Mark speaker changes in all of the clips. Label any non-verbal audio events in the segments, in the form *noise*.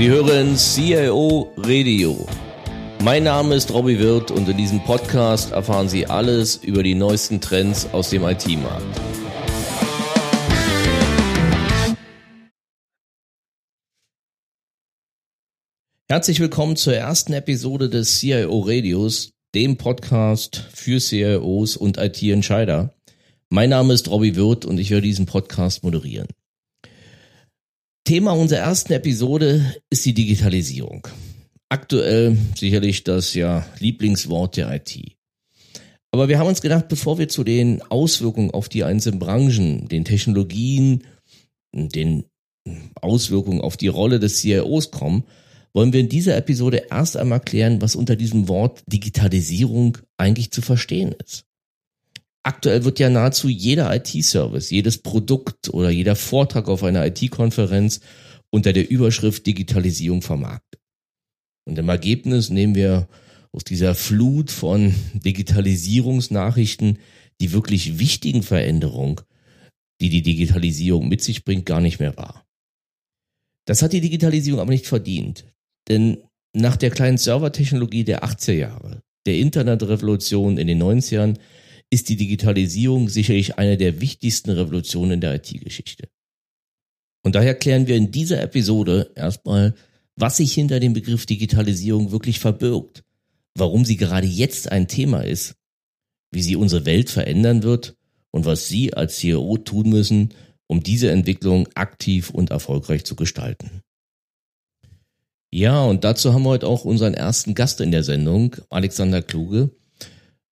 Speaker 1: Sie hören CIO Radio. Mein Name ist Robbie Wirth und in diesem Podcast erfahren Sie alles über die neuesten Trends aus dem IT-Markt. Herzlich willkommen zur ersten Episode des CIO Radios, dem Podcast für CIOs und IT-Entscheider. Mein Name ist Robbie Wirth und ich werde diesen Podcast moderieren. Thema unserer ersten Episode ist die Digitalisierung. Aktuell sicherlich das ja Lieblingswort der IT. Aber wir haben uns gedacht, bevor wir zu den Auswirkungen auf die einzelnen Branchen, den Technologien, den Auswirkungen auf die Rolle des CIOs kommen, wollen wir in dieser Episode erst einmal klären, was unter diesem Wort Digitalisierung eigentlich zu verstehen ist. Aktuell wird ja nahezu jeder IT-Service, jedes Produkt oder jeder Vortrag auf einer IT-Konferenz unter der Überschrift Digitalisierung vermarktet. Und im Ergebnis nehmen wir aus dieser Flut von Digitalisierungsnachrichten die wirklich wichtigen Veränderungen, die die Digitalisierung mit sich bringt, gar nicht mehr wahr. Das hat die Digitalisierung aber nicht verdient. Denn nach der kleinen Servertechnologie der 80er Jahre, der Internetrevolution in den 90ern, ist die Digitalisierung sicherlich eine der wichtigsten Revolutionen der IT-Geschichte. Und daher klären wir in dieser Episode erstmal, was sich hinter dem Begriff Digitalisierung wirklich verbirgt, warum sie gerade jetzt ein Thema ist, wie sie unsere Welt verändern wird und was Sie als CEO tun müssen, um diese Entwicklung aktiv und erfolgreich zu gestalten. Ja, und dazu haben wir heute auch unseren ersten Gast in der Sendung, Alexander Kluge.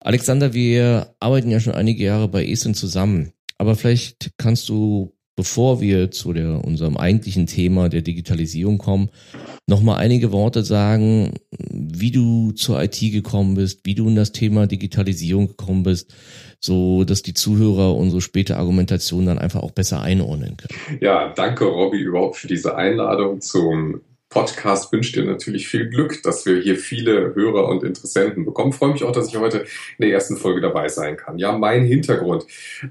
Speaker 1: Alexander, wir arbeiten ja schon einige Jahre bei ESIN zusammen, aber vielleicht kannst du, bevor wir zu der, unserem eigentlichen Thema der Digitalisierung kommen, nochmal einige Worte sagen, wie du zur IT gekommen bist, wie du in das Thema Digitalisierung gekommen bist, so dass die Zuhörer unsere späte Argumentation dann einfach auch besser einordnen können.
Speaker 2: Ja, danke Robby überhaupt für diese Einladung zum Podcast wünscht dir natürlich viel Glück, dass wir hier viele Hörer und Interessenten bekommen. Freue mich auch, dass ich heute in der ersten Folge dabei sein kann. Ja, mein Hintergrund.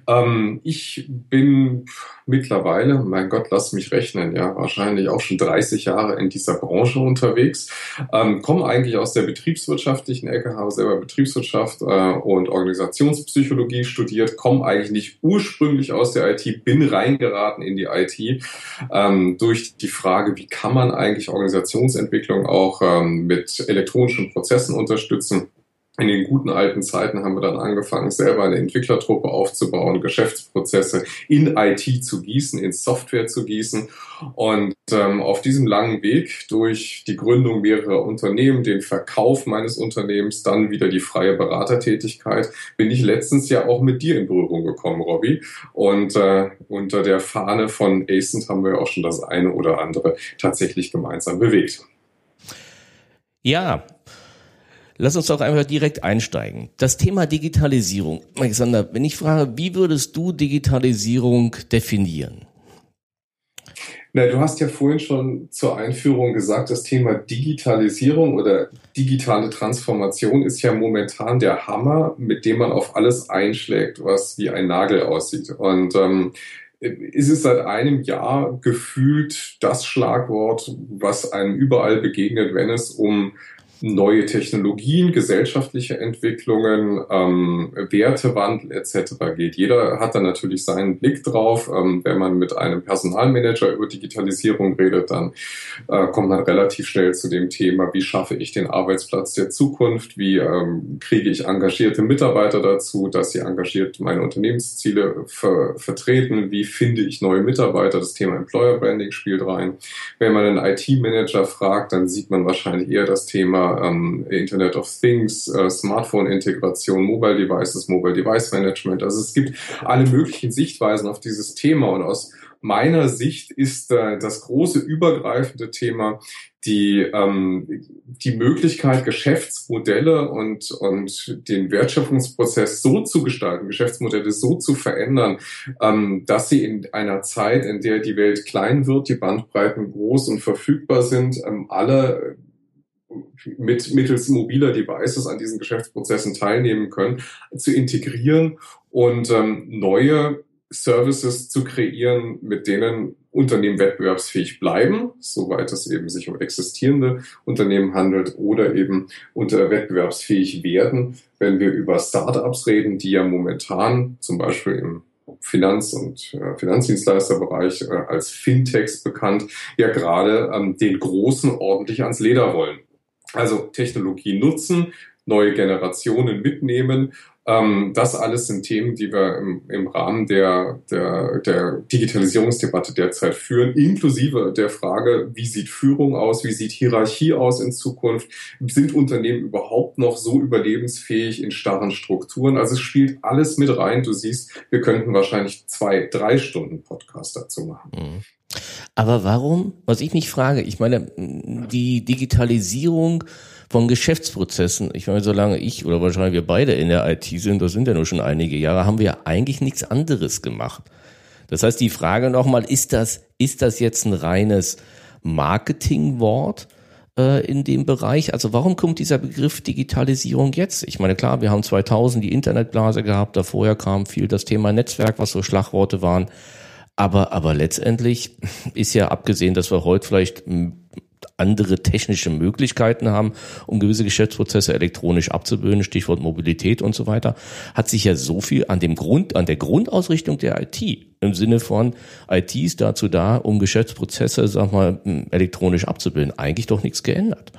Speaker 2: Ähm, ich bin mittlerweile, mein Gott, lass mich rechnen, ja, wahrscheinlich auch schon 30 Jahre in dieser Branche unterwegs. Ähm, komme eigentlich aus der betriebswirtschaftlichen Ecke, habe selber Betriebswirtschaft äh, und Organisationspsychologie studiert, komme eigentlich nicht ursprünglich aus der IT, bin reingeraten in die IT ähm, durch die Frage, wie kann man eigentlich Organisationsentwicklung auch ähm, mit elektronischen Prozessen unterstützen in den guten alten Zeiten haben wir dann angefangen, selber eine Entwicklertruppe aufzubauen, Geschäftsprozesse in IT zu gießen, in Software zu gießen. Und ähm, auf diesem langen Weg durch die Gründung mehrerer Unternehmen, den Verkauf meines Unternehmens, dann wieder die freie Beratertätigkeit, bin ich letztens ja auch mit dir in Berührung gekommen, Robby. Und äh, unter der Fahne von ACENT haben wir ja auch schon das eine oder andere tatsächlich gemeinsam bewegt.
Speaker 1: Ja, Lass uns doch einfach direkt einsteigen. Das Thema Digitalisierung. Alexander, wenn ich frage, wie würdest du Digitalisierung definieren?
Speaker 2: Na, du hast ja vorhin schon zur Einführung gesagt, das Thema Digitalisierung oder digitale Transformation ist ja momentan der Hammer, mit dem man auf alles einschlägt, was wie ein Nagel aussieht. Und ähm, ist es seit einem Jahr gefühlt das Schlagwort, was einem überall begegnet, wenn es um neue Technologien, gesellschaftliche Entwicklungen, ähm, Wertewandel etc. geht. Jeder hat da natürlich seinen Blick drauf. Ähm, wenn man mit einem Personalmanager über Digitalisierung redet, dann äh, kommt man relativ schnell zu dem Thema, wie schaffe ich den Arbeitsplatz der Zukunft, wie ähm, kriege ich engagierte Mitarbeiter dazu, dass sie engagiert meine Unternehmensziele ver vertreten, wie finde ich neue Mitarbeiter, das Thema Employer Branding spielt rein. Wenn man einen IT-Manager fragt, dann sieht man wahrscheinlich eher das Thema ähm, Internet of Things, äh, Smartphone-Integration, Mobile Devices, Mobile Device Management. Also es gibt alle möglichen Sichtweisen auf dieses Thema und aus meiner Sicht ist äh, das große übergreifende Thema die, ähm, die Möglichkeit, Geschäftsmodelle und, und den Wertschöpfungsprozess so zu gestalten, Geschäftsmodelle so zu verändern, ähm, dass sie in einer Zeit, in der die Welt klein wird, die Bandbreiten groß und verfügbar sind, ähm, alle mit mittels mobiler Devices an diesen Geschäftsprozessen teilnehmen können, zu integrieren und ähm, neue Services zu kreieren, mit denen Unternehmen wettbewerbsfähig bleiben, soweit es eben sich um existierende Unternehmen handelt, oder eben unter wettbewerbsfähig werden, wenn wir über Startups reden, die ja momentan zum Beispiel im Finanz- und äh, Finanzdienstleisterbereich äh, als Fintechs bekannt, ja gerade ähm, den Großen ordentlich ans Leder wollen. Also Technologie nutzen, neue Generationen mitnehmen ähm, das alles sind Themen, die wir im, im Rahmen der, der, der Digitalisierungsdebatte derzeit führen, inklusive der Frage, wie sieht Führung aus, wie sieht Hierarchie aus in Zukunft, sind Unternehmen überhaupt noch so überlebensfähig in starren Strukturen? Also es spielt alles mit rein. Du siehst, wir könnten wahrscheinlich zwei, drei Stunden Podcast dazu machen. Mhm.
Speaker 1: Aber warum, was ich mich frage, ich meine, die Digitalisierung von Geschäftsprozessen. Ich meine, solange ich oder wahrscheinlich wir beide in der IT sind, das sind ja nur schon einige Jahre, haben wir eigentlich nichts anderes gemacht. Das heißt, die Frage nochmal, ist das, ist das jetzt ein reines Marketingwort? äh, in dem Bereich. Also warum kommt dieser Begriff Digitalisierung jetzt? Ich meine, klar, wir haben 2000 die Internetblase gehabt, da vorher kam viel das Thema Netzwerk, was so Schlagworte waren. Aber, aber letztendlich *laughs* ist ja abgesehen, dass wir heute vielleicht andere technische Möglichkeiten haben, um gewisse Geschäftsprozesse elektronisch abzubilden, Stichwort Mobilität und so weiter, hat sich ja so viel an dem Grund, an der Grundausrichtung der IT im Sinne von IT ist dazu da, um Geschäftsprozesse, sag mal, elektronisch abzubilden, eigentlich doch nichts geändert.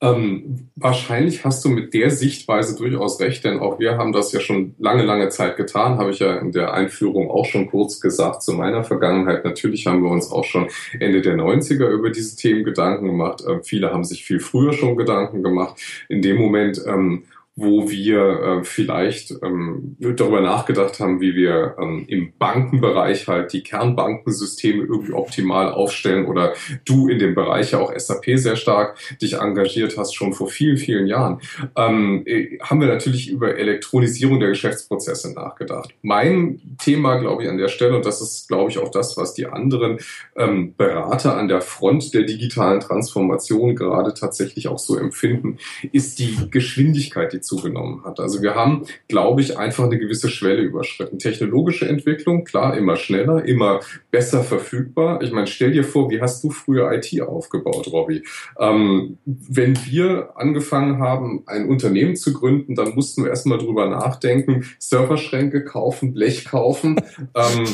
Speaker 2: Ähm, wahrscheinlich hast du mit der Sichtweise durchaus recht, denn auch wir haben das ja schon lange, lange Zeit getan, habe ich ja in der Einführung auch schon kurz gesagt zu meiner Vergangenheit. Natürlich haben wir uns auch schon Ende der 90er über diese Themen Gedanken gemacht. Äh, viele haben sich viel früher schon Gedanken gemacht. In dem Moment, ähm, wo wir äh, vielleicht ähm, darüber nachgedacht haben, wie wir ähm, im Bankenbereich halt die Kernbankensysteme irgendwie optimal aufstellen oder du in dem Bereich ja auch SAP sehr stark dich engagiert hast, schon vor vielen, vielen Jahren, ähm, äh, haben wir natürlich über Elektronisierung der Geschäftsprozesse nachgedacht. Mein Thema, glaube ich, an der Stelle, und das ist, glaube ich, auch das, was die anderen ähm, Berater an der Front der digitalen Transformation gerade tatsächlich auch so empfinden, ist die Geschwindigkeit, die zugenommen hat. Also wir haben, glaube ich, einfach eine gewisse Schwelle überschritten. Technologische Entwicklung, klar, immer schneller, immer besser verfügbar. Ich meine, stell dir vor, wie hast du früher IT aufgebaut, Robby? Ähm, wenn wir angefangen haben, ein Unternehmen zu gründen, dann mussten wir erstmal drüber nachdenken, Serverschränke kaufen, Blech kaufen. *laughs* ähm,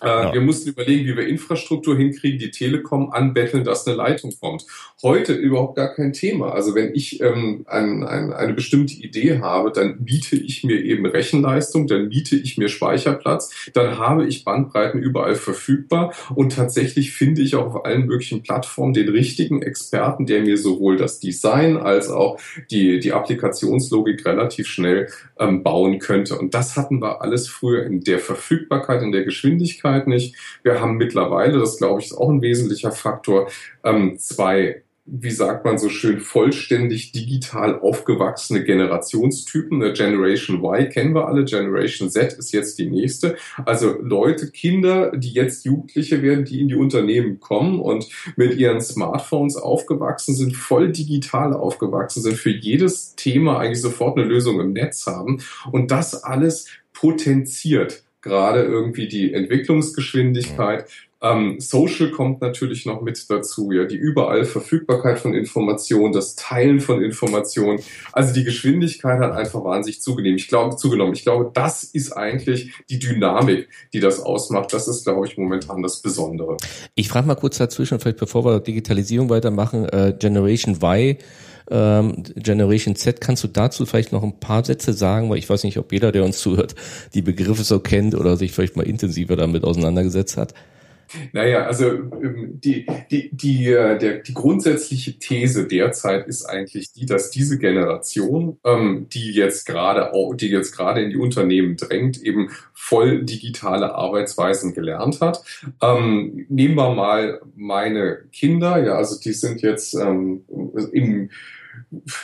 Speaker 2: äh. Wir mussten überlegen, wie wir Infrastruktur hinkriegen, die Telekom anbetteln, dass eine Leitung kommt. Heute überhaupt gar kein Thema. Also wenn ich ähm, ein, ein, eine bestimmte Idee habe, dann biete ich mir eben Rechenleistung, dann biete ich mir Speicherplatz, dann habe ich Bandbreiten überall verfügbar und tatsächlich finde ich auch auf allen möglichen Plattformen den richtigen Experten, der mir sowohl das Design als auch die, die Applikationslogik relativ schnell ähm, bauen könnte. Und das hatten wir alles früher in der Verfügbarkeit, in der Geschwindigkeit Geschwindigkeit nicht. Wir haben mittlerweile, das glaube ich ist auch ein wesentlicher Faktor, ähm, zwei wie sagt man so schön, vollständig digital aufgewachsene Generationstypen. Eine Generation Y kennen wir alle, Generation Z ist jetzt die nächste. Also Leute, Kinder, die jetzt Jugendliche werden, die in die Unternehmen kommen und mit ihren Smartphones aufgewachsen sind, voll digital aufgewachsen sind, für jedes Thema eigentlich sofort eine Lösung im Netz haben und das alles potenziert gerade irgendwie die Entwicklungsgeschwindigkeit. Ähm, Social kommt natürlich noch mit dazu, ja, die überall Verfügbarkeit von Informationen, das Teilen von Informationen. Also die Geschwindigkeit hat einfach wahnsinnig zugenommen. Ich glaube, zugenommen. Ich glaube, das ist eigentlich die Dynamik, die das ausmacht. Das ist, glaube ich, momentan das Besondere.
Speaker 1: Ich frage mal kurz dazwischen, vielleicht bevor wir Digitalisierung weitermachen, äh, Generation Y ähm, Generation Z. Kannst du dazu vielleicht noch ein paar Sätze sagen, weil ich weiß nicht, ob jeder, der uns zuhört, die Begriffe so kennt oder sich vielleicht mal intensiver damit auseinandergesetzt hat?
Speaker 2: Naja, also ähm, die, die, die, äh, der, die grundsätzliche These derzeit ist eigentlich die, dass diese Generation, ähm, die jetzt gerade die jetzt gerade in die Unternehmen drängt, eben voll digitale Arbeitsweisen gelernt hat. Ähm, nehmen wir mal meine Kinder, ja, also die sind jetzt ähm, im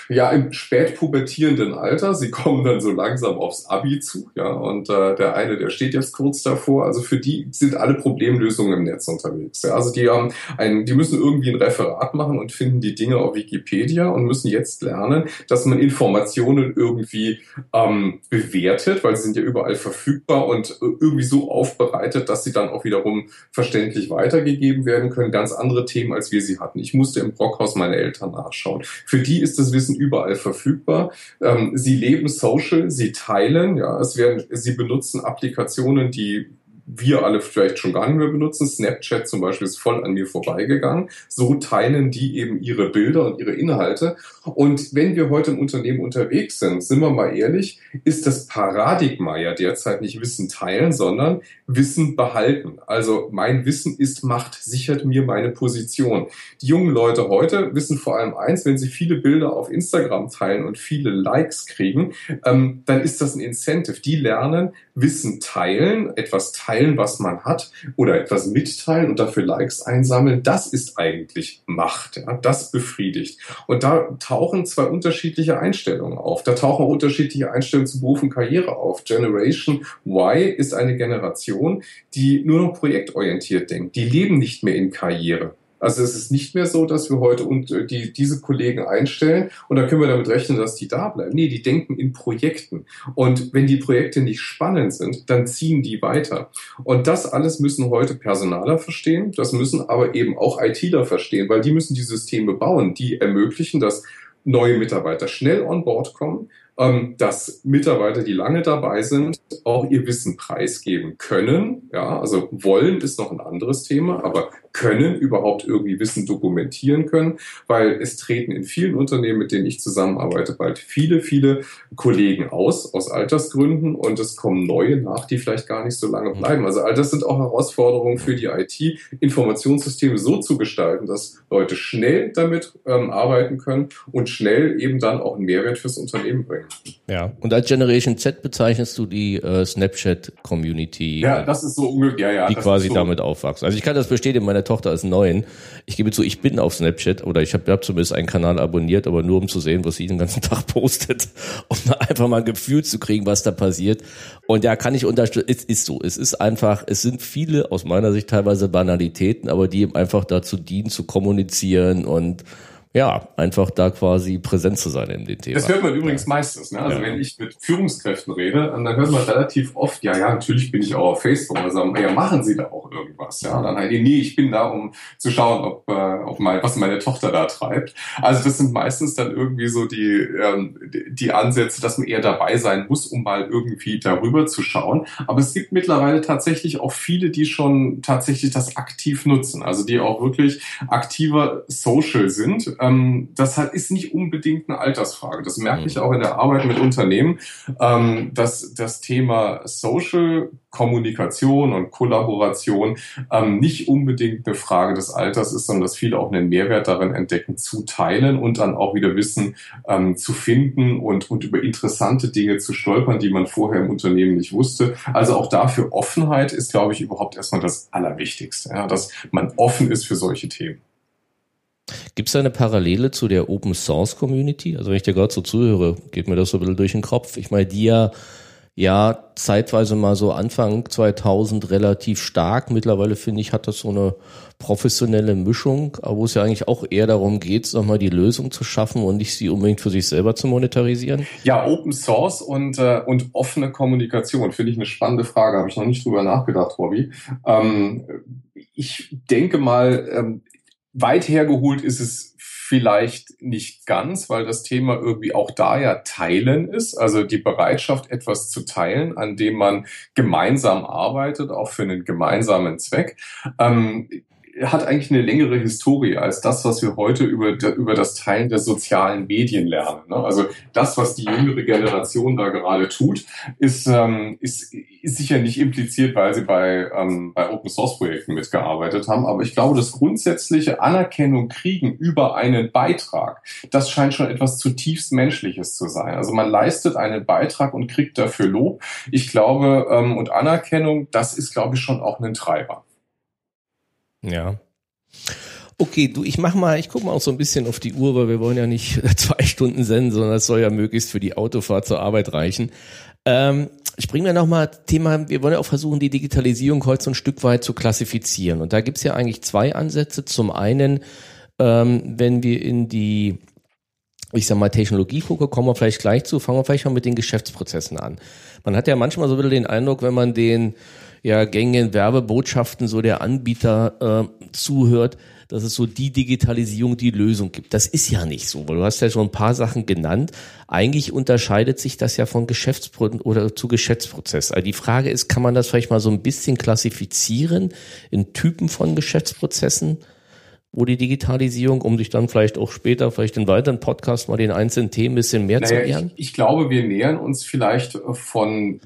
Speaker 2: ja im spätpubertierenden Alter. Sie *laughs* kommen dann so langsam aufs Abi zu, ja, und äh, der eine, der steht jetzt kurz davor. Also für die sind alle Problemlösungen im Netz unterwegs. Ja. Also die haben ein, die müssen irgendwie ein Referat machen und finden die Dinge auf Wikipedia und müssen jetzt lernen, dass man Informationen irgendwie ähm, bewertet, weil sie sind ja überall verfügbar und irgendwie so aufbereitet, dass sie dann auch wiederum verständlich weitergegeben werden können. Ganz andere Themen, als wir sie hatten. Ich musste im Brockhaus meine Eltern nachschauen. Für die ist das Wissen überall verfügbar. Ähm, sie leben social, sie teilen, ja, es werden, sie benutzen Applikationen, die wir alle vielleicht schon gar nicht mehr benutzen. Snapchat zum Beispiel ist voll an mir vorbeigegangen. So teilen die eben ihre Bilder und ihre Inhalte. Und wenn wir heute im Unternehmen unterwegs sind, sind wir mal ehrlich, ist das Paradigma ja derzeit nicht Wissen teilen, sondern Wissen behalten. Also mein Wissen ist Macht, sichert mir meine Position. Die jungen Leute heute wissen vor allem eins, wenn sie viele Bilder auf Instagram teilen und viele Likes kriegen, ähm, dann ist das ein Incentive. Die lernen Wissen teilen, etwas teilen, was man hat oder etwas mitteilen und dafür Likes einsammeln. Das ist eigentlich Macht. Ja? Das befriedigt. Und da tauchen zwei unterschiedliche Einstellungen auf. Da tauchen auch unterschiedliche Einstellungen zu Beruf und Karriere auf. Generation Y ist eine Generation, die nur noch projektorientiert denkt. Die leben nicht mehr in Karriere. Also es ist nicht mehr so, dass wir heute und äh, die, diese Kollegen einstellen und dann können wir damit rechnen, dass die da bleiben. Nee, die denken in Projekten. Und wenn die Projekte nicht spannend sind, dann ziehen die weiter. Und das alles müssen heute Personaler verstehen. Das müssen aber eben auch ITler verstehen, weil die müssen die Systeme bauen, die ermöglichen, dass neue Mitarbeiter schnell on board kommen, ähm, dass Mitarbeiter, die lange dabei sind, auch ihr Wissen preisgeben können. Ja, also wollen ist noch ein anderes Thema, aber können überhaupt irgendwie Wissen dokumentieren können, weil es treten in vielen Unternehmen, mit denen ich zusammenarbeite, bald viele, viele Kollegen aus, aus Altersgründen und es kommen neue nach, die vielleicht gar nicht so lange bleiben. Also all das sind auch Herausforderungen für die IT, Informationssysteme so zu gestalten, dass Leute schnell damit ähm, arbeiten können und schnell eben dann auch einen Mehrwert fürs Unternehmen bringen.
Speaker 1: Ja, und als Generation Z bezeichnest du die äh, Snapchat-Community.
Speaker 2: Ja, das ist so ungefähr, ja,
Speaker 1: die quasi so damit aufwachsen. Also ich kann das bestätigen, meine Tochter ist neun. Ich gebe zu, ich bin auf Snapchat oder ich habe hab zumindest einen Kanal abonniert, aber nur um zu sehen, was sie den ganzen *laughs* Tag postet, um einfach mal ein Gefühl zu kriegen, was da passiert. Und ja, kann ich unterstützen. Es ist so. Es ist einfach, es sind viele aus meiner Sicht teilweise Banalitäten, aber die eben einfach dazu dienen, zu kommunizieren und ja, einfach da quasi präsent zu sein in den Themen.
Speaker 2: Das hört man übrigens meistens. Ne? Also ja. wenn ich mit Führungskräften rede, dann hört man relativ oft, ja, ja, natürlich bin ich auch auf Facebook. Sagen, ja, machen Sie da auch irgendwas? Ja, dann halt, nee, ich bin da, um zu schauen, ob, äh, ob mein, was meine Tochter da treibt. Also das sind meistens dann irgendwie so die, ähm, die Ansätze, dass man eher dabei sein muss, um mal irgendwie darüber zu schauen. Aber es gibt mittlerweile tatsächlich auch viele, die schon tatsächlich das aktiv nutzen. Also die auch wirklich aktiver Social sind ähm, das halt ist nicht unbedingt eine Altersfrage. Das merke ich mhm. auch in der Arbeit mit Unternehmen, ähm, dass das Thema Social Kommunikation und Kollaboration ähm, nicht unbedingt eine Frage des Alters ist, sondern dass viele auch einen Mehrwert darin entdecken, zu teilen und dann auch wieder Wissen ähm, zu finden und, und über interessante Dinge zu stolpern, die man vorher im Unternehmen nicht wusste. Also auch dafür Offenheit ist, glaube ich, überhaupt erstmal das Allerwichtigste, ja, dass man offen ist für solche Themen.
Speaker 1: Gibt es da eine Parallele zu der Open Source Community? Also wenn ich dir gerade so zuhöre, geht mir das so ein bisschen durch den Kopf. Ich meine, die ja, ja zeitweise mal so Anfang 2000 relativ stark. Mittlerweile finde ich, hat das so eine professionelle Mischung, wo es ja eigentlich auch eher darum geht, nochmal die Lösung zu schaffen und nicht sie unbedingt für sich selber zu monetarisieren.
Speaker 2: Ja, Open Source und, äh, und offene Kommunikation finde ich eine spannende Frage. Habe ich noch nicht drüber nachgedacht, Robby. Ähm, ich denke mal, ähm, weit hergeholt ist es vielleicht nicht ganz, weil das Thema irgendwie auch da ja Teilen ist, also die Bereitschaft, etwas zu teilen, an dem man gemeinsam arbeitet, auch für einen gemeinsamen Zweck. Ähm, hat eigentlich eine längere Historie als das, was wir heute über, über das Teilen der sozialen Medien lernen. Ne? Also das, was die jüngere Generation da gerade tut, ist, ähm, ist, ist sicher nicht impliziert, weil sie bei, ähm, bei Open Source Projekten mitgearbeitet haben. Aber ich glaube, das grundsätzliche Anerkennung kriegen über einen Beitrag, das scheint schon etwas zutiefst Menschliches zu sein. Also man leistet einen Beitrag und kriegt dafür Lob. Ich glaube, ähm, und Anerkennung, das ist, glaube ich, schon auch ein Treiber.
Speaker 1: Ja. Okay, du, ich mach mal, ich guck mal auch so ein bisschen auf die Uhr, weil wir wollen ja nicht *laughs* zwei Stunden senden, sondern es soll ja möglichst für die Autofahrt zur Arbeit reichen. Ähm, springen wir nochmal Thema, wir wollen ja auch versuchen, die Digitalisierung heute so ein Stück weit zu klassifizieren. Und da gibt's ja eigentlich zwei Ansätze. Zum einen, ähm, wenn wir in die ich sag mal, Technologie gucke, kommen wir vielleicht gleich zu, fangen wir vielleicht mal mit den Geschäftsprozessen an. Man hat ja manchmal so wieder den Eindruck, wenn man den ja, gängigen Werbebotschaften so der Anbieter äh, zuhört, dass es so die Digitalisierung, die Lösung gibt. Das ist ja nicht so, weil du hast ja schon ein paar Sachen genannt. Eigentlich unterscheidet sich das ja von Geschäftspro oder zu Geschäftsprozess. Also die Frage ist, kann man das vielleicht mal so ein bisschen klassifizieren in Typen von Geschäftsprozessen? wo die Digitalisierung, um sich dann vielleicht auch später, vielleicht in weiteren Podcast mal den einzelnen Themen ein bisschen mehr naja, zu nähern?
Speaker 2: Ich, ich glaube, wir nähern uns vielleicht von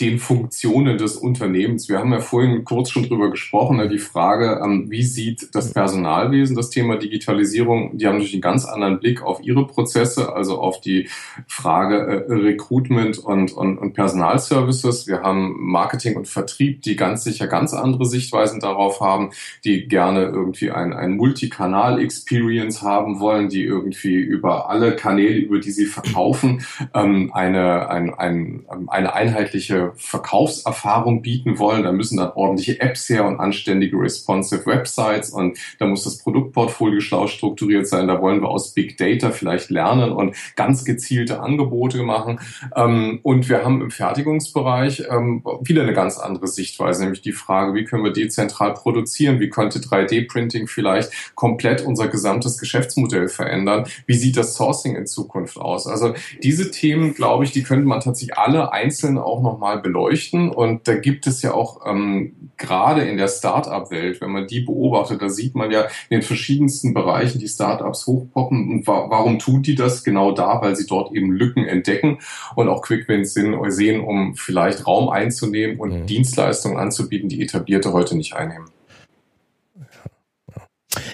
Speaker 2: den Funktionen des Unternehmens. Wir haben ja vorhin kurz schon drüber gesprochen, ne, die Frage, ähm, wie sieht das Personalwesen das Thema Digitalisierung? Die haben natürlich einen ganz anderen Blick auf ihre Prozesse, also auf die Frage äh, Recruitment und, und, und Personalservices. Wir haben Marketing und Vertrieb, die ganz sicher ganz andere Sichtweisen darauf haben, die gerne irgendwie ein, ein Multikanal-Experience haben wollen, die irgendwie über alle Kanäle, über die sie verkaufen, ähm, eine, ein, ein, eine einheitliche Verkaufserfahrung bieten wollen, da müssen dann ordentliche Apps her und anständige responsive Websites und da muss das Produktportfolio schlau strukturiert sein. Da wollen wir aus Big Data vielleicht lernen und ganz gezielte Angebote machen. Ähm, und wir haben im Fertigungsbereich ähm, wieder eine ganz andere Sichtweise, nämlich die Frage, wie können wir dezentral produzieren? Wie könnte 3D-Printing vielleicht komplett unser gesamtes Geschäftsmodell verändern? Wie sieht das Sourcing in Zukunft aus? Also diese Themen, glaube ich, die könnte man tatsächlich alle einzeln auch nochmal beleuchten. Und da gibt es ja auch ähm, gerade in der Start-up-Welt, wenn man die beobachtet, da sieht man ja in den verschiedensten Bereichen die Start-ups hochpoppen. Und wa warum tun die das? Genau da, weil sie dort eben Lücken entdecken und auch Quick-Wins sehen, um vielleicht Raum einzunehmen und mhm. Dienstleistungen anzubieten, die etablierte heute nicht einnehmen.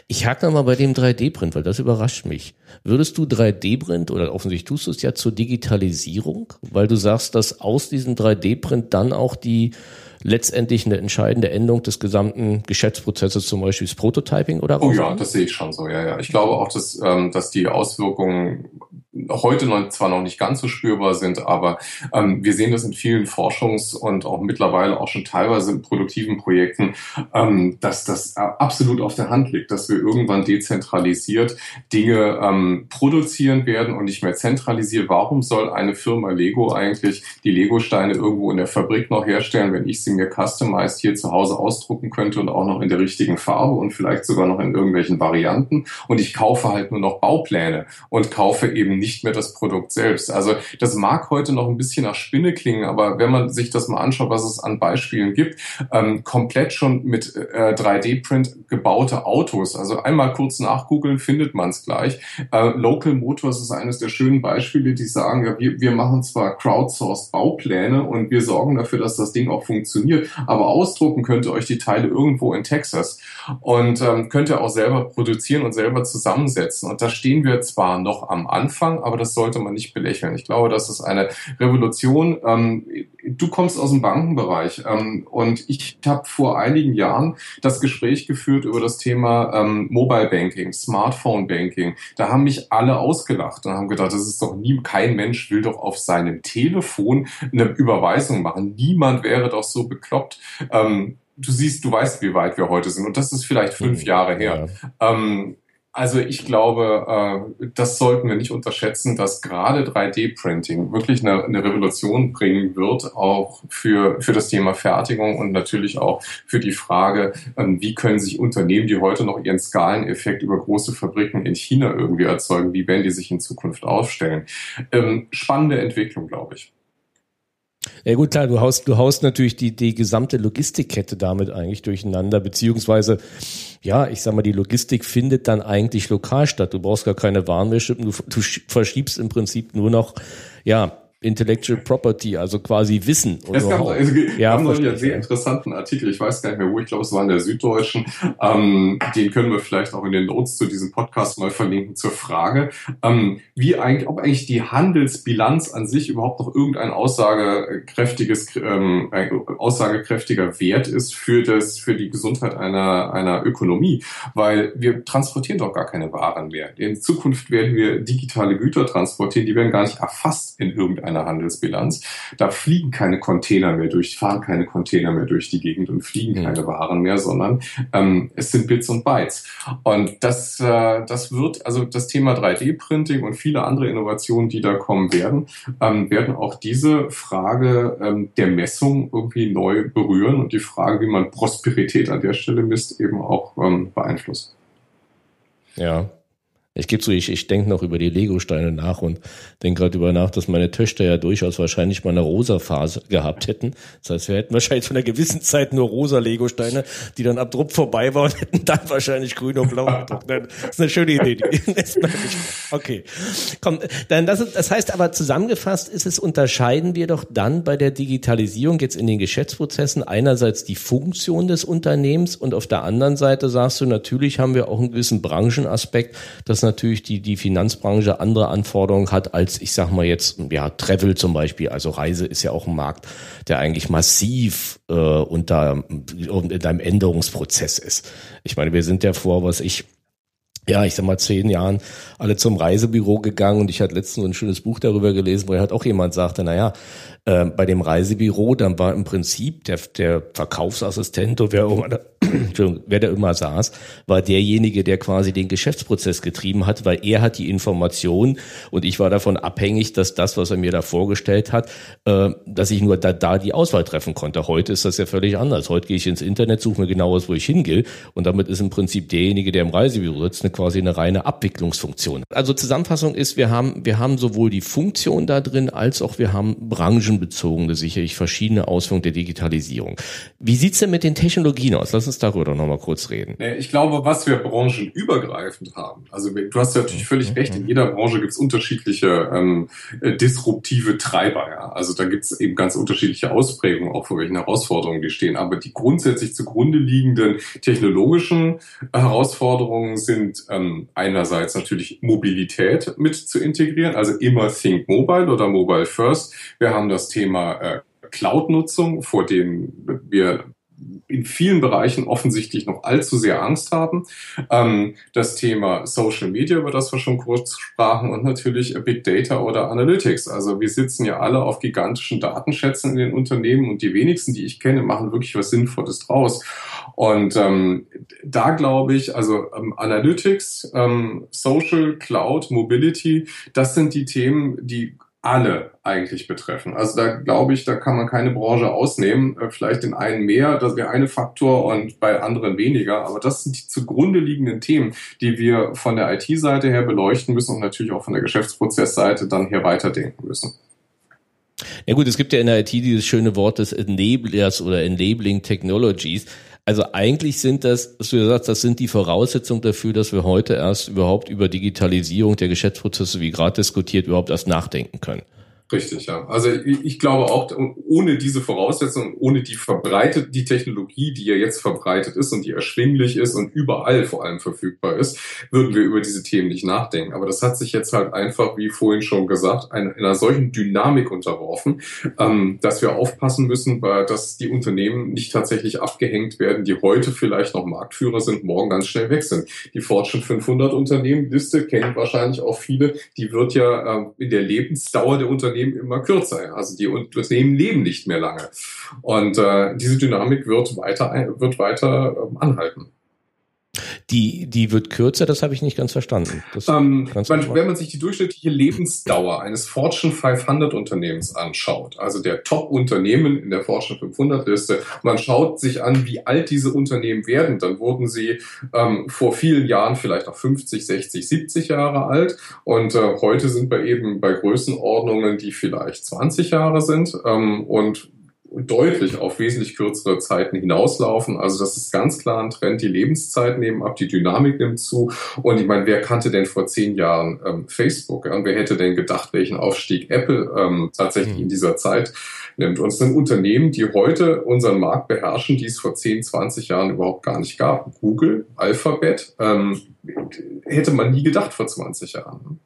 Speaker 1: Ich hake mal bei dem 3D-Print, weil das überrascht mich. Würdest du 3D-Print oder offensichtlich tust du es ja zur Digitalisierung, weil du sagst, dass aus diesem 3D-Print dann auch die letztendlich eine entscheidende Änderung des gesamten Geschäftsprozesses, zum Beispiel das Prototyping oder
Speaker 2: Oh ja, das sehe ich schon so, ja, ja. Ich glaube auch, dass, ähm, dass die Auswirkungen heute noch, zwar noch nicht ganz so spürbar sind, aber ähm, wir sehen das in vielen Forschungs- und auch mittlerweile auch schon teilweise in produktiven Projekten, ähm, dass das absolut auf der Hand liegt, dass wir irgendwann dezentralisiert Dinge ähm, produzieren werden und nicht mehr zentralisiert. Warum soll eine Firma Lego eigentlich die Lego-Steine irgendwo in der Fabrik noch herstellen, wenn ich sie mir customized hier zu Hause ausdrucken könnte und auch noch in der richtigen Farbe und vielleicht sogar noch in irgendwelchen Varianten und ich kaufe halt nur noch Baupläne und kaufe eben nicht mehr das Produkt selbst. Also das mag heute noch ein bisschen nach Spinne klingen, aber wenn man sich das mal anschaut, was es an Beispielen gibt, ähm, komplett schon mit äh, 3D-Print gebaute Autos. Also einmal kurz nachgoogeln, findet man es gleich. Äh, Local Motors ist eines der schönen Beispiele, die sagen, ja, wir, wir machen zwar crowdsourced Baupläne und wir sorgen dafür, dass das Ding auch funktioniert, aber ausdrucken könnt ihr euch die Teile irgendwo in Texas und ähm, könnt ihr auch selber produzieren und selber zusammensetzen. Und da stehen wir zwar noch am Anfang, Anfang, aber das sollte man nicht belächeln. Ich glaube, das ist eine Revolution. Ähm, du kommst aus dem Bankenbereich ähm, und ich habe vor einigen Jahren das Gespräch geführt über das Thema ähm, Mobile Banking, Smartphone Banking. Da haben mich alle ausgelacht und haben gedacht, das ist doch nie, kein Mensch will doch auf seinem Telefon eine Überweisung machen. Niemand wäre doch so bekloppt. Ähm, du siehst, du weißt, wie weit wir heute sind. Und das ist vielleicht fünf mhm. Jahre her. Ja. Ähm, also ich glaube, äh, das sollten wir nicht unterschätzen, dass gerade 3D-Printing wirklich eine, eine, Revolution bringen wird, auch für, für das Thema Fertigung und natürlich auch für die Frage, ähm, wie können sich Unternehmen, die heute noch ihren Skaleneffekt über große Fabriken in China irgendwie erzeugen, wie werden die sich in Zukunft aufstellen. Ähm, spannende Entwicklung, glaube ich.
Speaker 1: Ja gut, klar, du haust, du haust natürlich die, die gesamte Logistikkette damit eigentlich durcheinander, beziehungsweise, ja, ich sag mal, die Logistik findet dann eigentlich lokal statt. Du brauchst gar keine Waren mehr schippen, du, du verschiebst im Prinzip nur noch, ja, Intellectual Property, also quasi Wissen.
Speaker 2: Es gab, also, ja, haben noch einen sehr interessanten Artikel, ich weiß gar nicht mehr wo, ich glaube, es war in der Süddeutschen. Ähm, den können wir vielleicht auch in den Notes zu diesem Podcast mal verlinken zur Frage, ähm, wie eigentlich, ob eigentlich die Handelsbilanz an sich überhaupt noch irgendein aussagekräftiges, ähm, aussagekräftiger Wert ist für das, für die Gesundheit einer, einer Ökonomie. Weil wir transportieren doch gar keine Waren mehr. In Zukunft werden wir digitale Güter transportieren, die werden gar nicht erfasst in irgendeiner Handelsbilanz. Da fliegen keine Container mehr durch, fahren keine Container mehr durch die Gegend und fliegen mhm. keine Waren mehr, sondern ähm, es sind Bits und Bytes. Und das, äh, das wird, also das Thema 3D-Printing und viele andere Innovationen, die da kommen werden, ähm, werden auch diese Frage ähm, der Messung irgendwie neu berühren und die Frage, wie man Prosperität an der Stelle misst, eben auch ähm, beeinflussen.
Speaker 1: Ja, ich gebe zu, ich, ich denke noch über die Lego-Steine nach und denke gerade über nach, dass meine Töchter ja durchaus wahrscheinlich mal eine rosa Phase gehabt hätten. Das heißt, wir hätten wahrscheinlich zu einer gewissen Zeit nur rosa Lego-Steine, die dann ab Druck vorbei waren, *laughs* hätten dann wahrscheinlich grün und blau gedruckt. Das ist eine schöne Idee. *laughs* okay. Komm, dann das, das heißt aber zusammengefasst ist es, unterscheiden wir doch dann bei der Digitalisierung jetzt in den Geschäftsprozessen einerseits die Funktion des Unternehmens und auf der anderen Seite sagst du, natürlich haben wir auch einen gewissen Branchenaspekt, dass natürlich die, die Finanzbranche andere Anforderungen hat als, ich sag mal jetzt, ja, Travel zum Beispiel. Also Reise ist ja auch ein Markt, der eigentlich massiv äh, unter in einem Änderungsprozess ist. Ich meine, wir sind ja vor, was ich ja, ich sag mal, zehn Jahren alle zum Reisebüro gegangen und ich hatte letztens ein schönes Buch darüber gelesen, wo halt auch jemand sagte, naja, äh, bei dem Reisebüro, dann war im Prinzip der, der Verkaufsassistent oder wer immer, da, *clears throat* wer da immer saß, war derjenige, der quasi den Geschäftsprozess getrieben hat, weil er hat die Information und ich war davon abhängig, dass das, was er mir da vorgestellt hat, äh, dass ich nur da, da die Auswahl treffen konnte. Heute ist das ja völlig anders. Heute gehe ich ins Internet, suche mir genau aus, wo ich hingehe und damit ist im Prinzip derjenige, der im Reisebüro sitzt, eine, quasi eine reine Abwicklungsfunktion. Also Zusammenfassung ist, wir haben, wir haben sowohl die Funktion da drin, als auch wir haben Branchen branchenbezogene, sicherlich verschiedene Auswirkungen der Digitalisierung. Wie sieht's denn mit den Technologien aus? Lass uns darüber noch mal kurz reden.
Speaker 2: Ich glaube, was wir branchenübergreifend haben, also du hast ja natürlich völlig mhm. recht, in jeder Branche gibt's unterschiedliche ähm, äh, disruptive Treiber. Ja? Also da gibt's eben ganz unterschiedliche Ausprägungen, auch vor welchen Herausforderungen die stehen. Aber die grundsätzlich zugrunde liegenden technologischen Herausforderungen sind ähm, einerseits natürlich Mobilität mit zu integrieren, also immer Think Mobile oder Mobile First. Wir haben das das Thema äh, Cloud-Nutzung, vor dem wir in vielen Bereichen offensichtlich noch allzu sehr Angst haben. Ähm, das Thema Social Media, über das wir schon kurz sprachen, und natürlich Big Data oder Analytics. Also wir sitzen ja alle auf gigantischen Datenschätzen in den Unternehmen und die wenigsten, die ich kenne, machen wirklich was Sinnvolles draus. Und ähm, da glaube ich, also ähm, Analytics, ähm, Social, Cloud, Mobility, das sind die Themen, die alle eigentlich betreffen. Also da glaube ich, da kann man keine Branche ausnehmen. Äh, vielleicht den einen mehr, das wäre eine Faktor und bei anderen weniger. Aber das sind die zugrunde liegenden Themen, die wir von der IT-Seite her beleuchten müssen und natürlich auch von der Geschäftsprozessseite dann hier weiterdenken müssen.
Speaker 1: Ja gut, es gibt ja in der IT dieses schöne Wort des Enablers oder Enabling Technologies. Also eigentlich sind das, was du gesagt das sind die Voraussetzungen dafür, dass wir heute erst überhaupt über Digitalisierung der Geschäftsprozesse, wie gerade diskutiert, überhaupt erst nachdenken können.
Speaker 2: Richtig, ja. Also ich, glaube auch, ohne diese Voraussetzungen, ohne die verbreitet, die Technologie, die ja jetzt verbreitet ist und die erschwinglich ist und überall vor allem verfügbar ist, würden wir über diese Themen nicht nachdenken. Aber das hat sich jetzt halt einfach, wie vorhin schon gesagt, einer, einer solchen Dynamik unterworfen, ähm, dass wir aufpassen müssen, dass die Unternehmen nicht tatsächlich abgehängt werden, die heute vielleicht noch Marktführer sind, morgen ganz schnell weg sind. Die Fortune 500 Unternehmen Liste kennen wahrscheinlich auch viele. Die wird ja äh, in der Lebensdauer der Unternehmen Unternehmen immer kürzer. Also die Unternehmen leben nicht mehr lange. Und äh, diese Dynamik wird weiter, wird weiter ähm, anhalten.
Speaker 1: Die, die wird kürzer, das habe ich nicht ganz verstanden.
Speaker 2: Ähm, man, wenn man sich die durchschnittliche Lebensdauer eines Fortune 500 Unternehmens anschaut, also der Top-Unternehmen in der Fortune 500 Liste, man schaut sich an, wie alt diese Unternehmen werden, dann wurden sie ähm, vor vielen Jahren vielleicht auch 50, 60, 70 Jahre alt und äh, heute sind wir eben bei Größenordnungen, die vielleicht 20 Jahre sind ähm, und deutlich auf wesentlich kürzere Zeiten hinauslaufen. Also das ist ganz klar ein Trend. Die Lebenszeit nehmen ab, die Dynamik nimmt zu. Und ich meine, wer kannte denn vor zehn Jahren ähm, Facebook? Ja? Und wer hätte denn gedacht, welchen Aufstieg Apple ähm, tatsächlich in dieser Zeit nimmt? Und es sind Unternehmen, die heute unseren Markt beherrschen, die es vor 10, 20 Jahren überhaupt gar nicht gab. Google, Alphabet, ähm, hätte man nie gedacht vor 20 Jahren.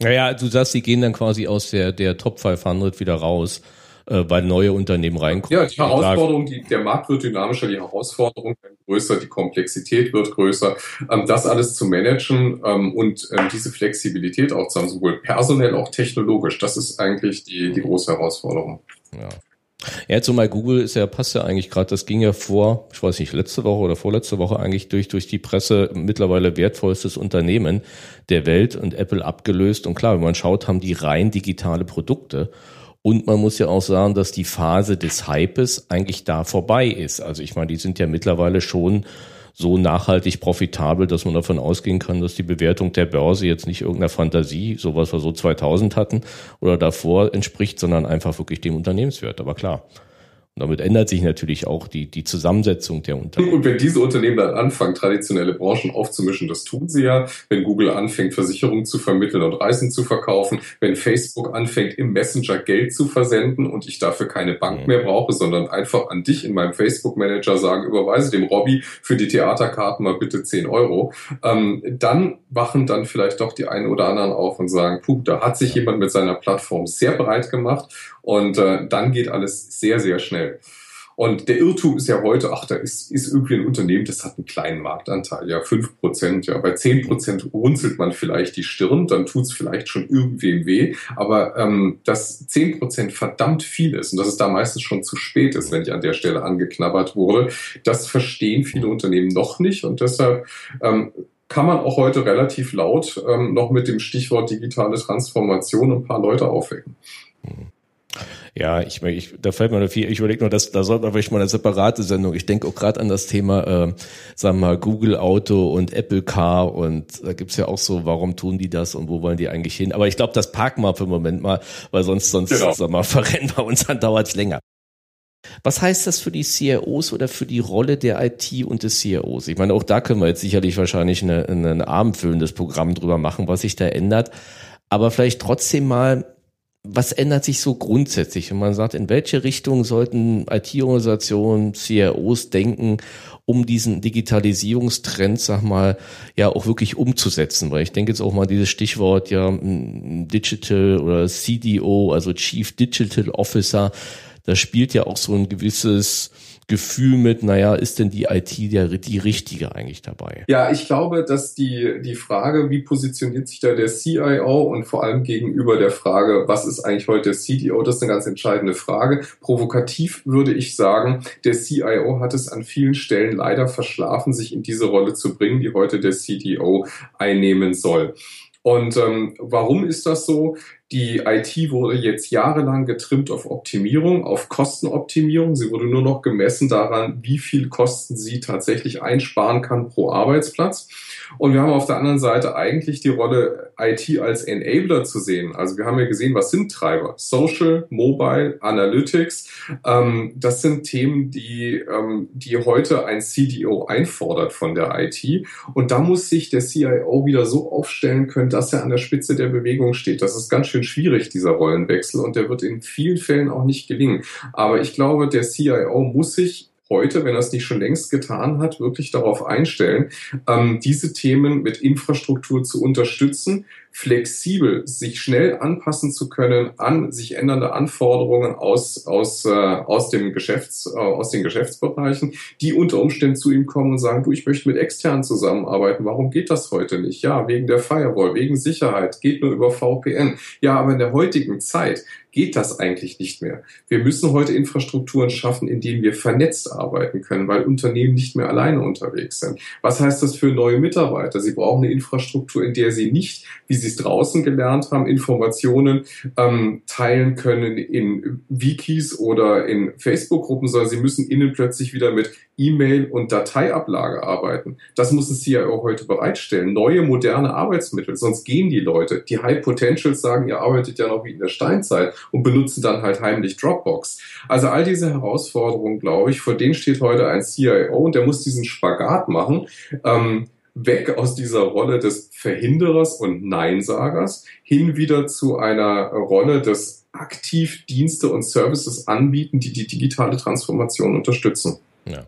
Speaker 1: Naja, du sagst, die gehen dann quasi aus der, der Top 500 wieder raus äh, weil neue Unternehmen reinkommen.
Speaker 2: Ja, die Herausforderung, die, der Markt wird dynamischer, die Herausforderung wird größer, die Komplexität wird größer. Ähm, das alles zu managen ähm, und ähm, diese Flexibilität auch zu haben, sowohl personell, auch technologisch, das ist eigentlich die, die große Herausforderung.
Speaker 1: Ja. Ja, zumal Google ist ja, passt ja eigentlich gerade, das ging ja vor, ich weiß nicht, letzte Woche oder vorletzte Woche eigentlich durch, durch die Presse mittlerweile wertvollstes Unternehmen der Welt und Apple abgelöst. Und klar, wenn man schaut, haben die rein digitale Produkte. Und man muss ja auch sagen, dass die Phase des Hypes eigentlich da vorbei ist. Also ich meine, die sind ja mittlerweile schon so nachhaltig profitabel, dass man davon ausgehen kann, dass die Bewertung der Börse jetzt nicht irgendeiner Fantasie, so was wir so 2000 hatten oder davor entspricht, sondern einfach wirklich dem Unternehmenswert. Aber klar, und damit ändert sich natürlich auch die, die Zusammensetzung der Unternehmen.
Speaker 2: Und wenn diese Unternehmen dann anfangen, traditionelle Branchen aufzumischen, das tun sie ja, wenn Google anfängt, Versicherungen zu vermitteln und Reisen zu verkaufen, wenn Facebook anfängt, im Messenger Geld zu versenden und ich dafür keine Bank mehr brauche, sondern einfach an dich in meinem Facebook-Manager sagen, überweise dem Robby für die Theaterkarten mal bitte 10 Euro, ähm, dann wachen dann vielleicht doch die einen oder anderen auf und sagen, puh, da hat sich jemand mit seiner Plattform sehr breit gemacht und äh, dann geht alles sehr, sehr schnell. Und der Irrtum ist ja heute, ach, da ist, ist irgendwie ein Unternehmen, das hat einen kleinen Marktanteil, ja, fünf Prozent, ja. Bei zehn Prozent runzelt man vielleicht die Stirn, dann tut's vielleicht schon irgendwem weh. Aber ähm, dass zehn Prozent verdammt viel ist und dass es da meistens schon zu spät ist, wenn ich an der Stelle angeknabbert wurde, das verstehen viele Unternehmen noch nicht. Und deshalb ähm, kann man auch heute relativ laut ähm, noch mit dem Stichwort digitale Transformation ein paar Leute aufwecken.
Speaker 1: Mhm. Ja, ich, ich da fällt mir nur viel, ich überlege nur, dass da sollte man vielleicht mal eine separate Sendung. Ich denke auch gerade an das Thema, äh, sagen wir mal, Google Auto und Apple Car und da gibt's ja auch so, warum tun die das und wo wollen die eigentlich hin? Aber ich glaube, das parken wir für den Moment mal, weil sonst, sonst genau. sag mal, *laughs* verrennen wir uns, dann dauert's länger. Was heißt das für die CIOs oder für die Rolle der IT und des CIOs? Ich meine, auch da können wir jetzt sicherlich wahrscheinlich eine, ein abendfüllendes Programm drüber machen, was sich da ändert. Aber vielleicht trotzdem mal was ändert sich so grundsätzlich, wenn man sagt, in welche Richtung sollten IT-Organisationen, CROs denken, um diesen Digitalisierungstrend, sag mal, ja auch wirklich umzusetzen? Weil ich denke jetzt auch mal dieses Stichwort ja Digital oder CDO, also Chief Digital Officer, das spielt ja auch so ein gewisses Gefühl mit, naja, ist denn die IT der, die richtige eigentlich dabei?
Speaker 2: Ja, ich glaube, dass die, die Frage, wie positioniert sich da der CIO und vor allem gegenüber der Frage, was ist eigentlich heute der CDO, das ist eine ganz entscheidende Frage. Provokativ würde ich sagen, der CIO hat es an vielen Stellen leider verschlafen, sich in diese Rolle zu bringen, die heute der CDO einnehmen soll. Und ähm, warum ist das so? Die IT wurde jetzt jahrelang getrimmt auf Optimierung, auf Kostenoptimierung. Sie wurde nur noch gemessen daran, wie viel Kosten sie tatsächlich einsparen kann pro Arbeitsplatz. Und wir haben auf der anderen Seite eigentlich die Rolle IT als Enabler zu sehen. Also wir haben ja gesehen, was sind Treiber? Social, Mobile, Analytics. Ähm, das sind Themen, die, ähm, die heute ein CDO einfordert von der IT. Und da muss sich der CIO wieder so aufstellen können, dass er an der Spitze der Bewegung steht. Das ist ganz schön schwierig, dieser Rollenwechsel, und der wird in vielen Fällen auch nicht gelingen. Aber ich glaube, der CIO muss sich heute, wenn er es nicht schon längst getan hat, wirklich darauf einstellen, ähm, diese Themen mit Infrastruktur zu unterstützen, flexibel sich schnell anpassen zu können an sich ändernde Anforderungen aus, aus, äh, aus, dem Geschäfts, äh, aus den Geschäftsbereichen, die unter Umständen zu ihm kommen und sagen, du, ich möchte mit externen zusammenarbeiten. Warum geht das heute nicht? Ja, wegen der Firewall, wegen Sicherheit, geht nur über VPN. Ja, aber in der heutigen Zeit geht das eigentlich nicht mehr. Wir müssen heute Infrastrukturen schaffen, in denen wir vernetzt arbeiten können, weil Unternehmen nicht mehr alleine unterwegs sind. Was heißt das für neue Mitarbeiter? Sie brauchen eine Infrastruktur, in der sie nicht, wie sie es draußen gelernt haben, Informationen ähm, teilen können in Wikis oder in Facebook-Gruppen, sondern sie müssen innen plötzlich wieder mit E-Mail und Dateiablage arbeiten. Das muss ein CIO heute bereitstellen. Neue, moderne Arbeitsmittel, sonst gehen die Leute. Die High Potentials sagen, ihr arbeitet ja noch wie in der Steinzeit und benutzen dann halt heimlich Dropbox. Also all diese Herausforderungen, glaube ich, vor denen steht heute ein CIO und der muss diesen Spagat machen. Ähm, weg aus dieser Rolle des Verhinderers und Neinsagers hin wieder zu einer Rolle des aktiv Dienste und Services anbieten, die die digitale Transformation unterstützen.
Speaker 1: Ja.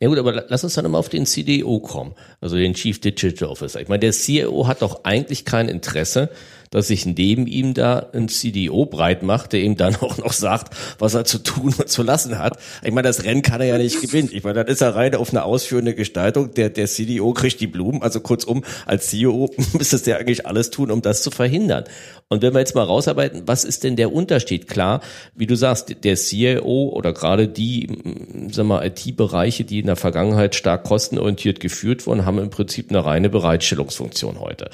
Speaker 1: Ja gut, aber lass uns dann immer auf den CDO kommen, also den Chief Digital Officer. Ich meine, der CIO hat doch eigentlich kein Interesse, dass sich neben ihm da ein CDO breit macht, der ihm dann *laughs* auch noch sagt, was er zu tun und zu lassen hat. Ich meine, das Rennen kann er ja nicht gewinnen. Ich meine, dann ist er rein auf eine ausführende Gestaltung. Der, der CDO kriegt die Blumen. Also kurzum, als CEO *laughs* müsste der eigentlich alles tun, um das zu verhindern. Und wenn wir jetzt mal rausarbeiten, was ist denn der Unterschied? Klar, wie du sagst, der CIO oder gerade die, sag mal, IT-Bereiche, die in der Vergangenheit stark kostenorientiert geführt wurden, haben im Prinzip eine reine Bereitstellungsfunktion heute.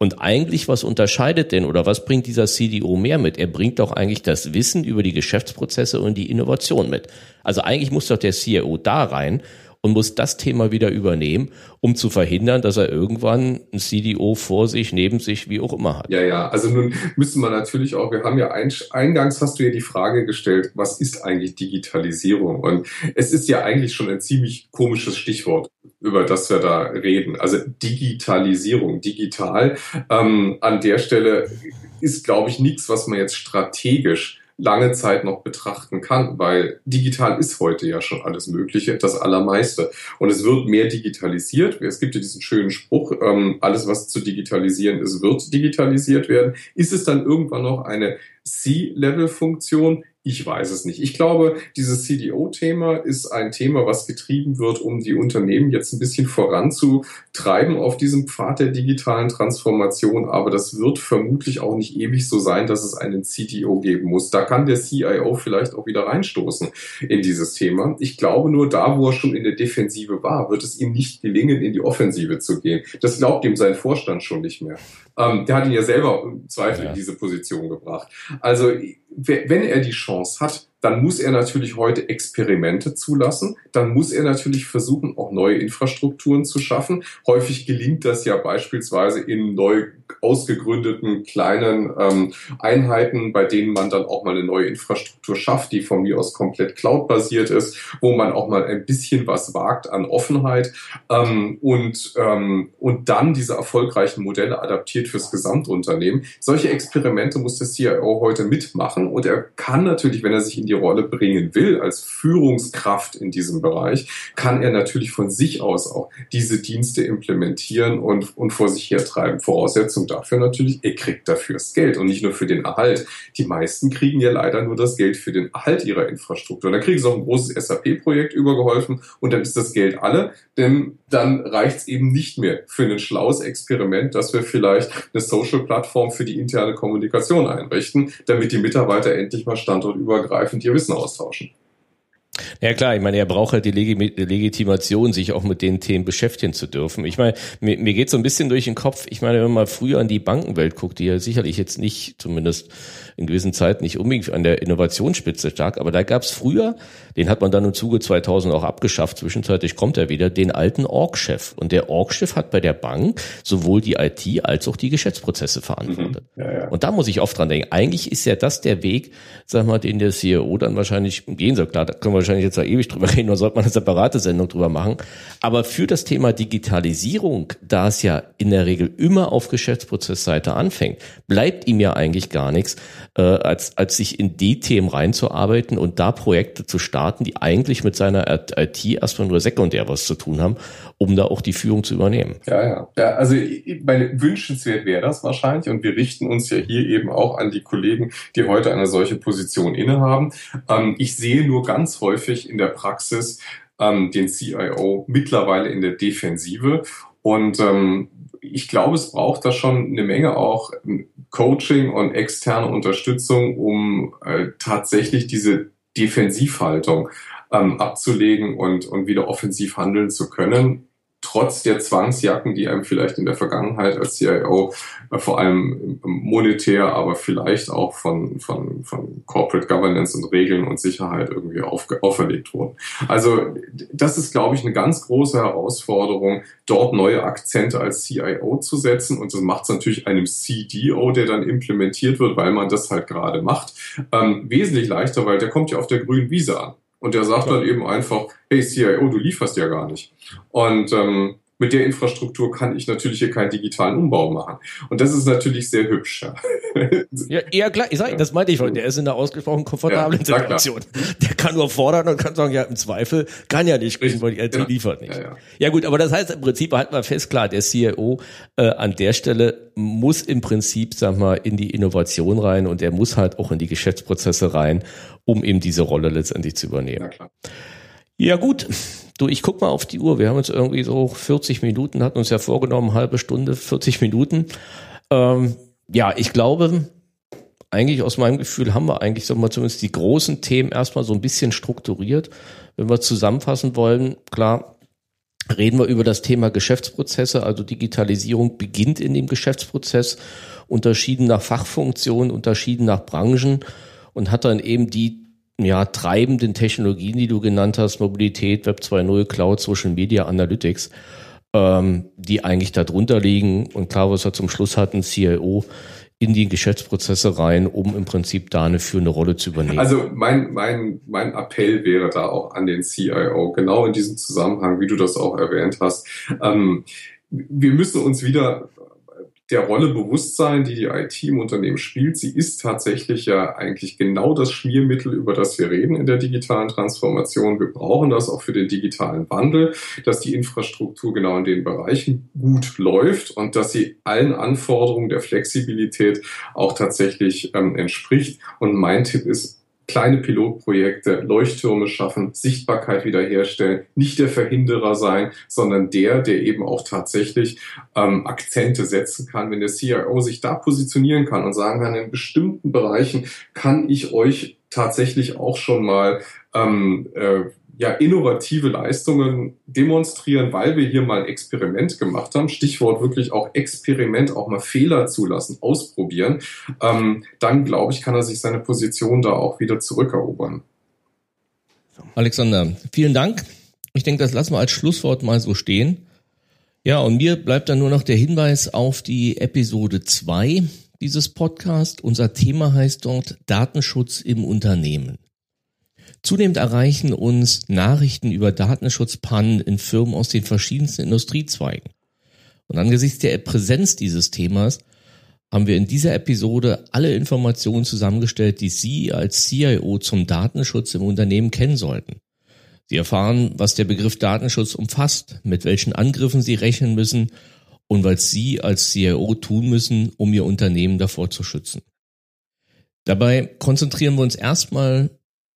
Speaker 1: Und eigentlich, was unterscheidet denn oder was bringt dieser CDO mehr mit? Er bringt doch eigentlich das Wissen über die Geschäftsprozesse und die Innovation mit. Also eigentlich muss doch der CIO da rein und muss das Thema wieder übernehmen, um zu verhindern, dass er irgendwann ein CDO vor sich, neben sich, wie auch immer hat.
Speaker 2: Ja, ja, also nun müssen wir natürlich auch, wir haben ja eingangs hast du ja die Frage gestellt, was ist eigentlich Digitalisierung? Und es ist ja eigentlich schon ein ziemlich komisches Stichwort, über das wir da reden. Also Digitalisierung, digital. Ähm, an der Stelle ist, glaube ich, nichts, was man jetzt strategisch lange Zeit noch betrachten kann, weil digital ist heute ja schon alles Mögliche, das Allermeiste. Und es wird mehr digitalisiert. Es gibt ja diesen schönen Spruch, ähm, alles was zu digitalisieren ist, wird digitalisiert werden. Ist es dann irgendwann noch eine C-Level-Funktion? Ich weiß es nicht. Ich glaube, dieses CDO-Thema ist ein Thema, was getrieben wird, um die Unternehmen jetzt ein bisschen voranzutreiben auf diesem Pfad der digitalen Transformation. Aber das wird vermutlich auch nicht ewig so sein, dass es einen CDO geben muss. Da kann der CIO vielleicht auch wieder reinstoßen in dieses Thema. Ich glaube nur, da wo er schon in der Defensive war, wird es ihm nicht gelingen, in die Offensive zu gehen. Das glaubt ihm sein Vorstand schon nicht mehr. Ähm, der hat ihn ja selber im Zweifel ja. in diese Position gebracht. Also wenn er die Chance hat, dann muss er natürlich heute Experimente zulassen. Dann muss er natürlich versuchen, auch neue Infrastrukturen zu schaffen. Häufig gelingt das ja beispielsweise in neu ausgegründeten kleinen ähm, Einheiten, bei denen man dann auch mal eine neue Infrastruktur schafft, die von mir aus komplett cloud-basiert ist, wo man auch mal ein bisschen was wagt an Offenheit ähm, und, ähm, und dann diese erfolgreichen Modelle adaptiert fürs Gesamtunternehmen. Solche Experimente muss der CIO heute mitmachen und er kann natürlich, wenn er sich in die Rolle bringen will, als Führungskraft in diesem Bereich, kann er natürlich von sich aus auch diese Dienste implementieren und, und vor sich hertreiben. Voraussetzung dafür natürlich, er kriegt dafür das Geld und nicht nur für den Erhalt. Die meisten kriegen ja leider nur das Geld für den Erhalt ihrer Infrastruktur. Und dann kriegen sie auch ein großes SAP-Projekt übergeholfen und dann ist das Geld alle, denn dann reicht es eben nicht mehr für ein schlaues Experiment, dass wir vielleicht eine Social-Plattform für die interne Kommunikation einrichten, damit die Mitarbeiter endlich mal standortübergreifend ihr Wissen austauschen.
Speaker 1: Ja klar, ich meine, er braucht halt die Legitimation, sich auch mit den Themen beschäftigen zu dürfen. Ich meine, mir, mir geht so ein bisschen durch den Kopf, ich meine, wenn man mal früher an die Bankenwelt guckt, die ja sicherlich jetzt nicht, zumindest in gewissen Zeiten nicht unbedingt an der Innovationsspitze stark, aber da gab es früher, den hat man dann im Zuge 2000 auch abgeschafft, zwischenzeitlich kommt er wieder, den alten Org-Chef. Und der Org-Chef hat bei der Bank sowohl die IT als auch die Geschäftsprozesse verantwortet. Mhm. Ja, ja. Und da muss ich oft dran denken, eigentlich ist ja das der Weg, sag mal, den der CEO dann wahrscheinlich gehen soll. Klar, da können wir wahrscheinlich jetzt da ewig drüber reden, oder sollte man eine separate Sendung drüber machen. Aber für das Thema Digitalisierung, da es ja in der Regel immer auf Geschäftsprozessseite anfängt, bleibt ihm ja eigentlich gar nichts, äh, als, als sich in die Themen reinzuarbeiten und da Projekte zu starten, die eigentlich mit seiner IT erstmal nur sekundär was zu tun haben, um da auch die Führung zu übernehmen.
Speaker 2: Ja, ja. ja also meine, wünschenswert wäre das wahrscheinlich und wir richten uns ja hier eben auch an die Kollegen, die heute eine solche Position innehaben. Ähm, ich sehe nur ganz häufig in der Praxis ähm, den CIO mittlerweile in der Defensive und ähm, ich glaube, es braucht da schon eine Menge auch Coaching und externe Unterstützung, um äh, tatsächlich diese Defensivhaltung ähm, abzulegen und, und wieder offensiv handeln zu können. Trotz der Zwangsjacken, die einem vielleicht in der Vergangenheit als CIO äh, vor allem monetär, aber vielleicht auch von, von, von Corporate Governance und Regeln und Sicherheit irgendwie auf, auferlegt wurden. Also das ist, glaube ich, eine ganz große Herausforderung, dort neue Akzente als CIO zu setzen. Und das macht es natürlich einem CDO, der dann implementiert wird, weil man das halt gerade macht, ähm, wesentlich leichter, weil der kommt ja auf der grünen Wiese an. Und der sagt dann eben einfach, hey CIO, du lieferst ja gar nicht. Und ähm, mit der Infrastruktur kann ich natürlich hier keinen digitalen Umbau machen. Und das ist natürlich sehr hübsch. *laughs*
Speaker 1: Ja, eher klar. Ich sag, das meinte ich schon. Der ist in einer ausgesprochen komfortablen ja, Situation. Der kann nur fordern und kann sagen, ja, im Zweifel kann ja nicht kriegen, weil die IT ja. liefert nicht. Ja, ja. ja, gut, aber das heißt im Prinzip halten wir fest, klar, der CIO äh, an der Stelle muss im Prinzip, sag mal, in die Innovation rein und er muss halt auch in die Geschäftsprozesse rein, um eben diese Rolle letztendlich zu übernehmen. Ja, klar. Ja, gut. Du, ich guck mal auf die Uhr. Wir haben uns irgendwie so 40 Minuten, hatten uns ja vorgenommen, halbe Stunde, 40 Minuten. Ähm, ja, ich glaube, eigentlich aus meinem Gefühl haben wir eigentlich, sagen wir zumindest die großen Themen erstmal so ein bisschen strukturiert. Wenn wir zusammenfassen wollen, klar, reden wir über das Thema Geschäftsprozesse. Also Digitalisierung beginnt in dem Geschäftsprozess, unterschieden nach Fachfunktionen, unterschieden nach Branchen und hat dann eben die ja, treibenden Technologien, die du genannt hast, Mobilität, Web 2.0, Cloud, Social Media, Analytics, ähm, die eigentlich darunter liegen. Und klar, was wir zum Schluss hatten, CIO in die Geschäftsprozesse rein, um im Prinzip da eine führende Rolle zu übernehmen.
Speaker 2: Also mein, mein, mein Appell wäre da auch an den CIO, genau in diesem Zusammenhang, wie du das auch erwähnt hast. Ähm, wir müssen uns wieder der Rolle bewusst sein, die die IT im Unternehmen spielt. Sie ist tatsächlich ja eigentlich genau das Schmiermittel, über das wir reden in der digitalen Transformation. Wir brauchen das auch für den digitalen Wandel, dass die Infrastruktur genau in den Bereichen gut läuft und dass sie allen Anforderungen der Flexibilität auch tatsächlich ähm, entspricht. Und mein Tipp ist, kleine Pilotprojekte, Leuchttürme schaffen, Sichtbarkeit wiederherstellen, nicht der Verhinderer sein, sondern der, der eben auch tatsächlich ähm, Akzente setzen kann. Wenn der CIO sich da positionieren kann und sagen kann, in bestimmten Bereichen kann ich euch tatsächlich auch schon mal ähm, äh, ja, innovative Leistungen demonstrieren, weil wir hier mal ein Experiment gemacht haben. Stichwort wirklich auch Experiment, auch mal Fehler zulassen, ausprobieren. Ähm, dann, glaube ich, kann er sich seine Position da auch wieder zurückerobern.
Speaker 1: Alexander, vielen Dank. Ich denke, das lassen wir als Schlusswort mal so stehen. Ja, und mir bleibt dann nur noch der Hinweis auf die Episode 2 dieses Podcast. Unser Thema heißt dort Datenschutz im Unternehmen. Zunehmend erreichen uns Nachrichten über Datenschutzpannen in Firmen aus den verschiedensten Industriezweigen. Und angesichts der Präsenz dieses Themas haben wir in dieser Episode alle Informationen zusammengestellt, die Sie als CIO zum Datenschutz im Unternehmen kennen sollten. Sie erfahren, was der Begriff Datenschutz umfasst, mit welchen Angriffen Sie rechnen müssen und was Sie als CIO tun müssen, um Ihr Unternehmen davor zu schützen. Dabei konzentrieren wir uns erstmal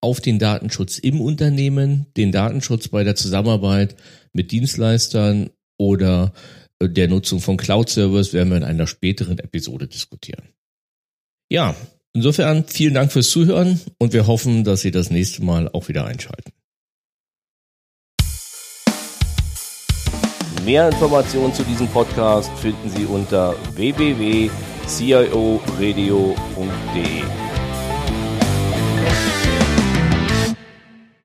Speaker 1: auf den Datenschutz im Unternehmen, den Datenschutz bei der Zusammenarbeit mit Dienstleistern oder äh, der Nutzung von Cloud-Servers werden wir in einer späteren Episode diskutieren. Ja, insofern vielen Dank fürs Zuhören und wir hoffen, dass Sie das nächste Mal auch wieder einschalten. Mehr Informationen zu diesem Podcast finden Sie unter www.cioradio.de.